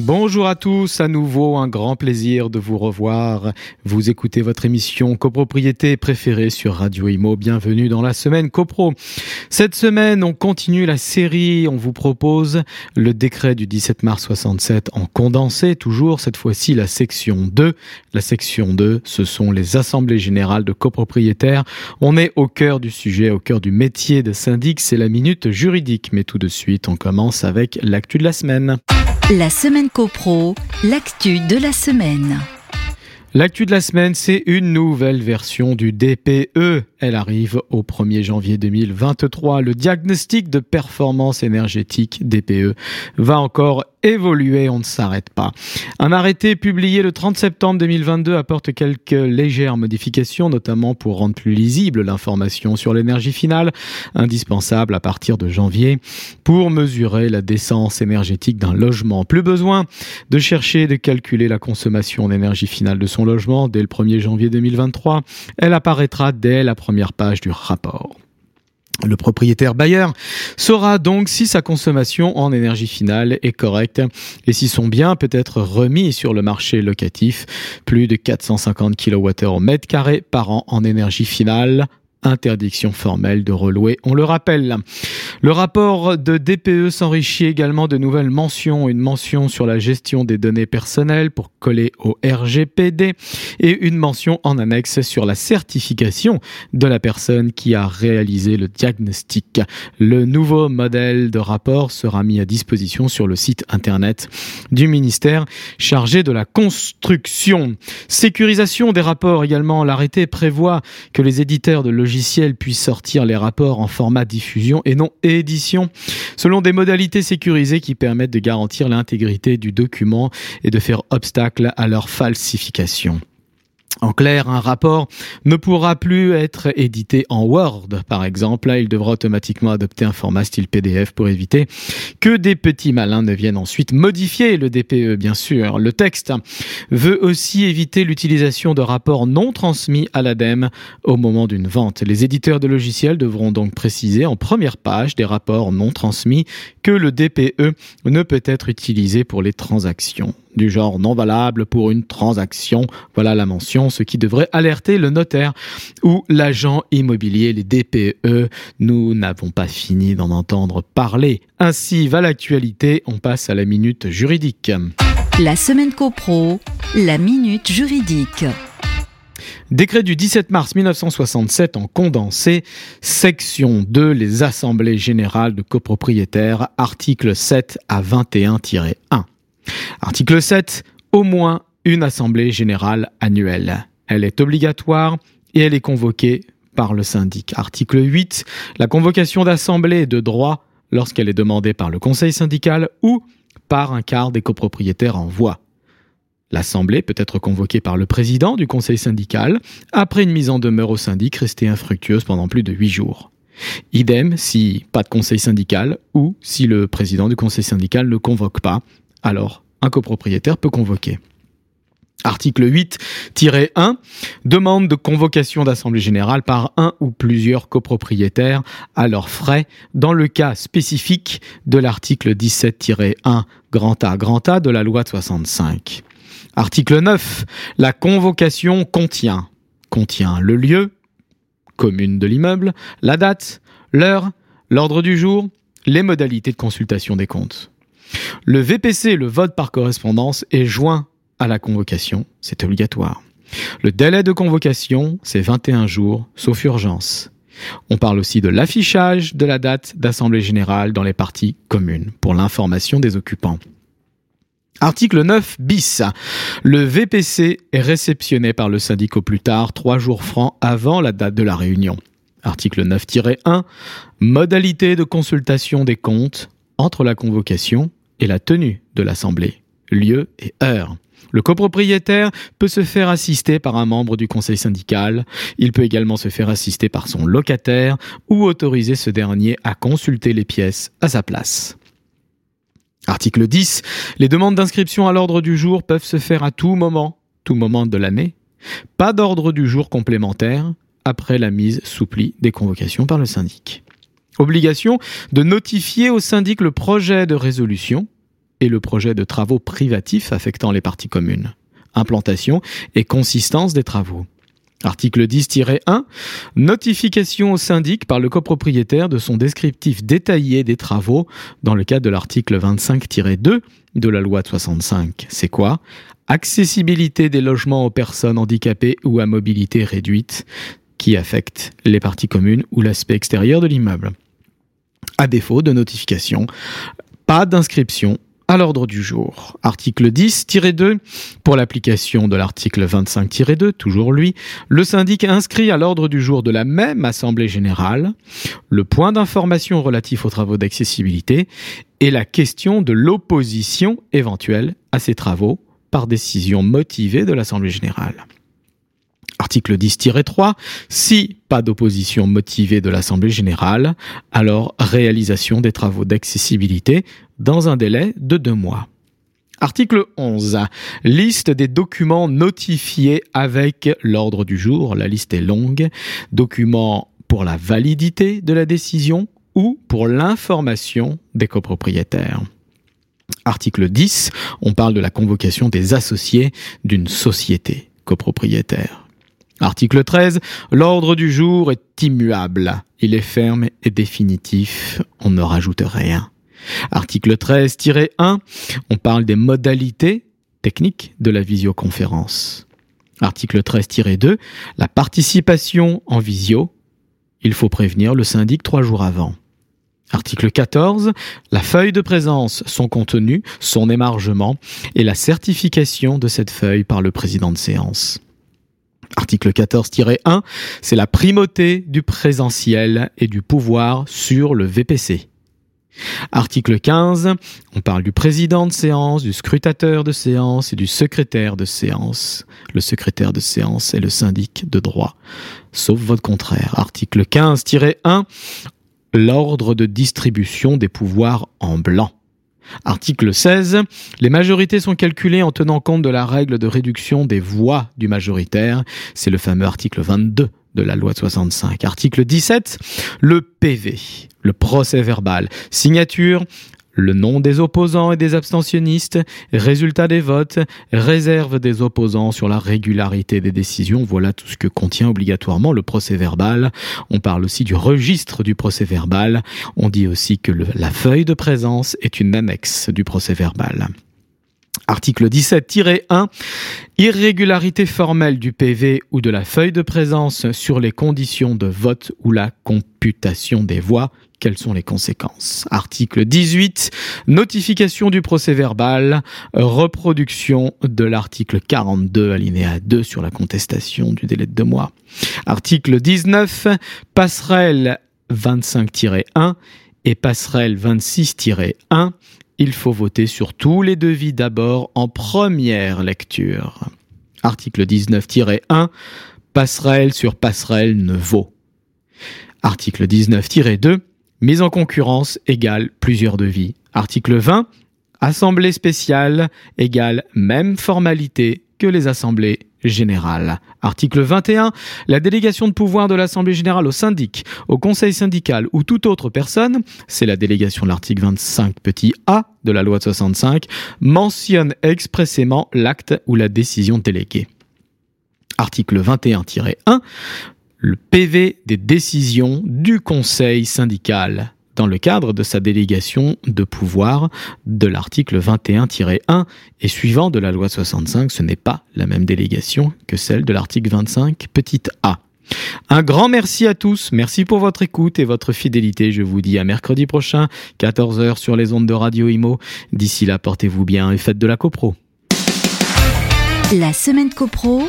Bonjour à tous, à nouveau un grand plaisir de vous revoir. Vous écoutez votre émission copropriété préférée sur Radio Imo. Bienvenue dans la semaine copro. Cette semaine, on continue la série. On vous propose le décret du 17 mars 67 en condensé, toujours cette fois-ci la section 2. La section 2, ce sont les assemblées générales de copropriétaires. On est au cœur du sujet, au cœur du métier de syndic. C'est la minute juridique. Mais tout de suite, on commence avec l'actu de la semaine. La semaine copro, l'actu de la semaine. L'actu de la semaine, c'est une nouvelle version du DPE. Elle arrive au 1er janvier 2023. Le diagnostic de performance énergétique DPE va encore évoluer, on ne s'arrête pas. Un arrêté publié le 30 septembre 2022 apporte quelques légères modifications, notamment pour rendre plus lisible l'information sur l'énergie finale, indispensable à partir de janvier, pour mesurer la décence énergétique d'un logement. Plus besoin de chercher de calculer la consommation d'énergie finale de son logement dès le 1er janvier 2023. Elle apparaîtra dès la première page du rapport. Le propriétaire bailleur saura donc si sa consommation en énergie finale est correcte et si son bien peut être remis sur le marché locatif. Plus de 450 kWh au mètre carré par an en énergie finale interdiction formelle de relouer, on le rappelle. Le rapport de DPE s'enrichit également de nouvelles mentions, une mention sur la gestion des données personnelles pour coller au RGPD et une mention en annexe sur la certification de la personne qui a réalisé le diagnostic. Le nouveau modèle de rapport sera mis à disposition sur le site internet du ministère chargé de la construction. Sécurisation des rapports également, l'arrêté prévoit que les éditeurs de logiciels puissent sortir les rapports en format diffusion et non selon des modalités sécurisées qui permettent de garantir l'intégrité du document et de faire obstacle à leur falsification. En clair, un rapport ne pourra plus être édité en Word, par exemple. Là, il devra automatiquement adopter un format style PDF pour éviter que des petits malins ne viennent ensuite modifier le DPE, bien sûr. Le texte veut aussi éviter l'utilisation de rapports non transmis à l'ADEME au moment d'une vente. Les éditeurs de logiciels devront donc préciser en première page des rapports non transmis que le DPE ne peut être utilisé pour les transactions du genre non valable pour une transaction. Voilà la mention, ce qui devrait alerter le notaire ou l'agent immobilier, les DPE. Nous n'avons pas fini d'en entendre parler. Ainsi va l'actualité, on passe à la minute juridique. La semaine copro, la minute juridique. Décret du 17 mars 1967 en condensé, section 2, les assemblées générales de copropriétaires, article 7 à 21-1. Article 7. Au moins une assemblée générale annuelle. Elle est obligatoire et elle est convoquée par le syndic. Article 8. La convocation d'assemblée est de droit lorsqu'elle est demandée par le conseil syndical ou par un quart des copropriétaires en voix. L'assemblée peut être convoquée par le président du conseil syndical après une mise en demeure au syndic restée infructueuse pendant plus de huit jours. Idem si pas de conseil syndical ou si le président du conseil syndical ne convoque pas, alors un copropriétaire peut convoquer. Article 8-1 demande de convocation d'assemblée générale par un ou plusieurs copropriétaires à leurs frais dans le cas spécifique de l'article 17-1 grand A grand A de la loi de 65. Article 9. La convocation contient contient le lieu, commune de l'immeuble, la date, l'heure, l'ordre du jour, les modalités de consultation des comptes. Le VPC, le vote par correspondance, est joint à la convocation, c'est obligatoire. Le délai de convocation, c'est 21 jours, sauf urgence. On parle aussi de l'affichage de la date d'Assemblée générale dans les parties communes pour l'information des occupants. Article 9 bis. Le VPC est réceptionné par le syndic au plus tard trois jours francs avant la date de la réunion. Article 9-1. Modalité de consultation des comptes entre la convocation et la tenue de l'Assemblée, lieu et heure. Le copropriétaire peut se faire assister par un membre du conseil syndical, il peut également se faire assister par son locataire ou autoriser ce dernier à consulter les pièces à sa place. Article 10. Les demandes d'inscription à l'ordre du jour peuvent se faire à tout moment, tout moment de l'année. Pas d'ordre du jour complémentaire après la mise sous pli des convocations par le syndic. Obligation de notifier au syndic le projet de résolution et le projet de travaux privatifs affectant les parties communes, implantation et consistance des travaux. Article 10-1, notification au syndic par le copropriétaire de son descriptif détaillé des travaux dans le cadre de l'article 25-2 de la loi de 65. C'est quoi? Accessibilité des logements aux personnes handicapées ou à mobilité réduite qui affectent les parties communes ou l'aspect extérieur de l'immeuble. À défaut de notification, pas d'inscription à l'ordre du jour. Article 10-2. Pour l'application de l'article 25-2, toujours lui, le syndic inscrit à l'ordre du jour de la même Assemblée générale le point d'information relatif aux travaux d'accessibilité et la question de l'opposition éventuelle à ces travaux par décision motivée de l'Assemblée générale. Article 10-3, si pas d'opposition motivée de l'Assemblée générale, alors réalisation des travaux d'accessibilité dans un délai de deux mois. Article 11. Liste des documents notifiés avec l'ordre du jour. La liste est longue. Documents pour la validité de la décision ou pour l'information des copropriétaires. Article 10. On parle de la convocation des associés d'une société copropriétaire. Article 13. L'ordre du jour est immuable. Il est ferme et définitif. On ne rajoute rien. Article 13-1, on parle des modalités techniques de la visioconférence. Article 13-2, la participation en visio. Il faut prévenir le syndic trois jours avant. Article 14, la feuille de présence, son contenu, son émargement et la certification de cette feuille par le président de séance. Article 14-1, c'est la primauté du présentiel et du pouvoir sur le VPC. Article 15, on parle du président de séance, du scrutateur de séance et du secrétaire de séance. Le secrétaire de séance est le syndic de droit, sauf votre contraire. Article 15-1, l'ordre de distribution des pouvoirs en blanc. Article 16. Les majorités sont calculées en tenant compte de la règle de réduction des voix du majoritaire. C'est le fameux article 22 de la loi de 65. Article 17, le PV, le procès verbal. Signature, le nom des opposants et des abstentionnistes, résultat des votes, réserve des opposants sur la régularité des décisions. Voilà tout ce que contient obligatoirement le procès verbal. On parle aussi du registre du procès verbal. On dit aussi que la feuille de présence est une annexe du procès verbal. Article 17-1. Irrégularité formelle du PV ou de la feuille de présence sur les conditions de vote ou la computation des voix. Quelles sont les conséquences? Article 18. Notification du procès verbal. Reproduction de l'article 42 alinéa 2 sur la contestation du délai de deux mois. Article 19. Passerelle 25-1 et passerelle 26-1 il faut voter sur tous les devis d'abord en première lecture. Article 19-1, passerelle sur passerelle ne vaut. Article 19-2, mise en concurrence égale plusieurs devis. Article 20, assemblée spéciale égale même formalité que les assemblées générales. Article 21. La délégation de pouvoir de l'Assemblée générale au syndic, au conseil syndical ou toute autre personne, c'est la délégation de l'article 25 petit a de la loi de 65, mentionne expressément l'acte ou la décision déléguée. Article 21-1. Le PV des décisions du conseil syndical dans le cadre de sa délégation de pouvoir de l'article 21-1 et suivant de la loi 65, ce n'est pas la même délégation que celle de l'article 25 petite a. Un grand merci à tous, merci pour votre écoute et votre fidélité. Je vous dis à mercredi prochain, 14h sur les ondes de Radio Imo. D'ici là, portez-vous bien et faites de la copro. La semaine copro,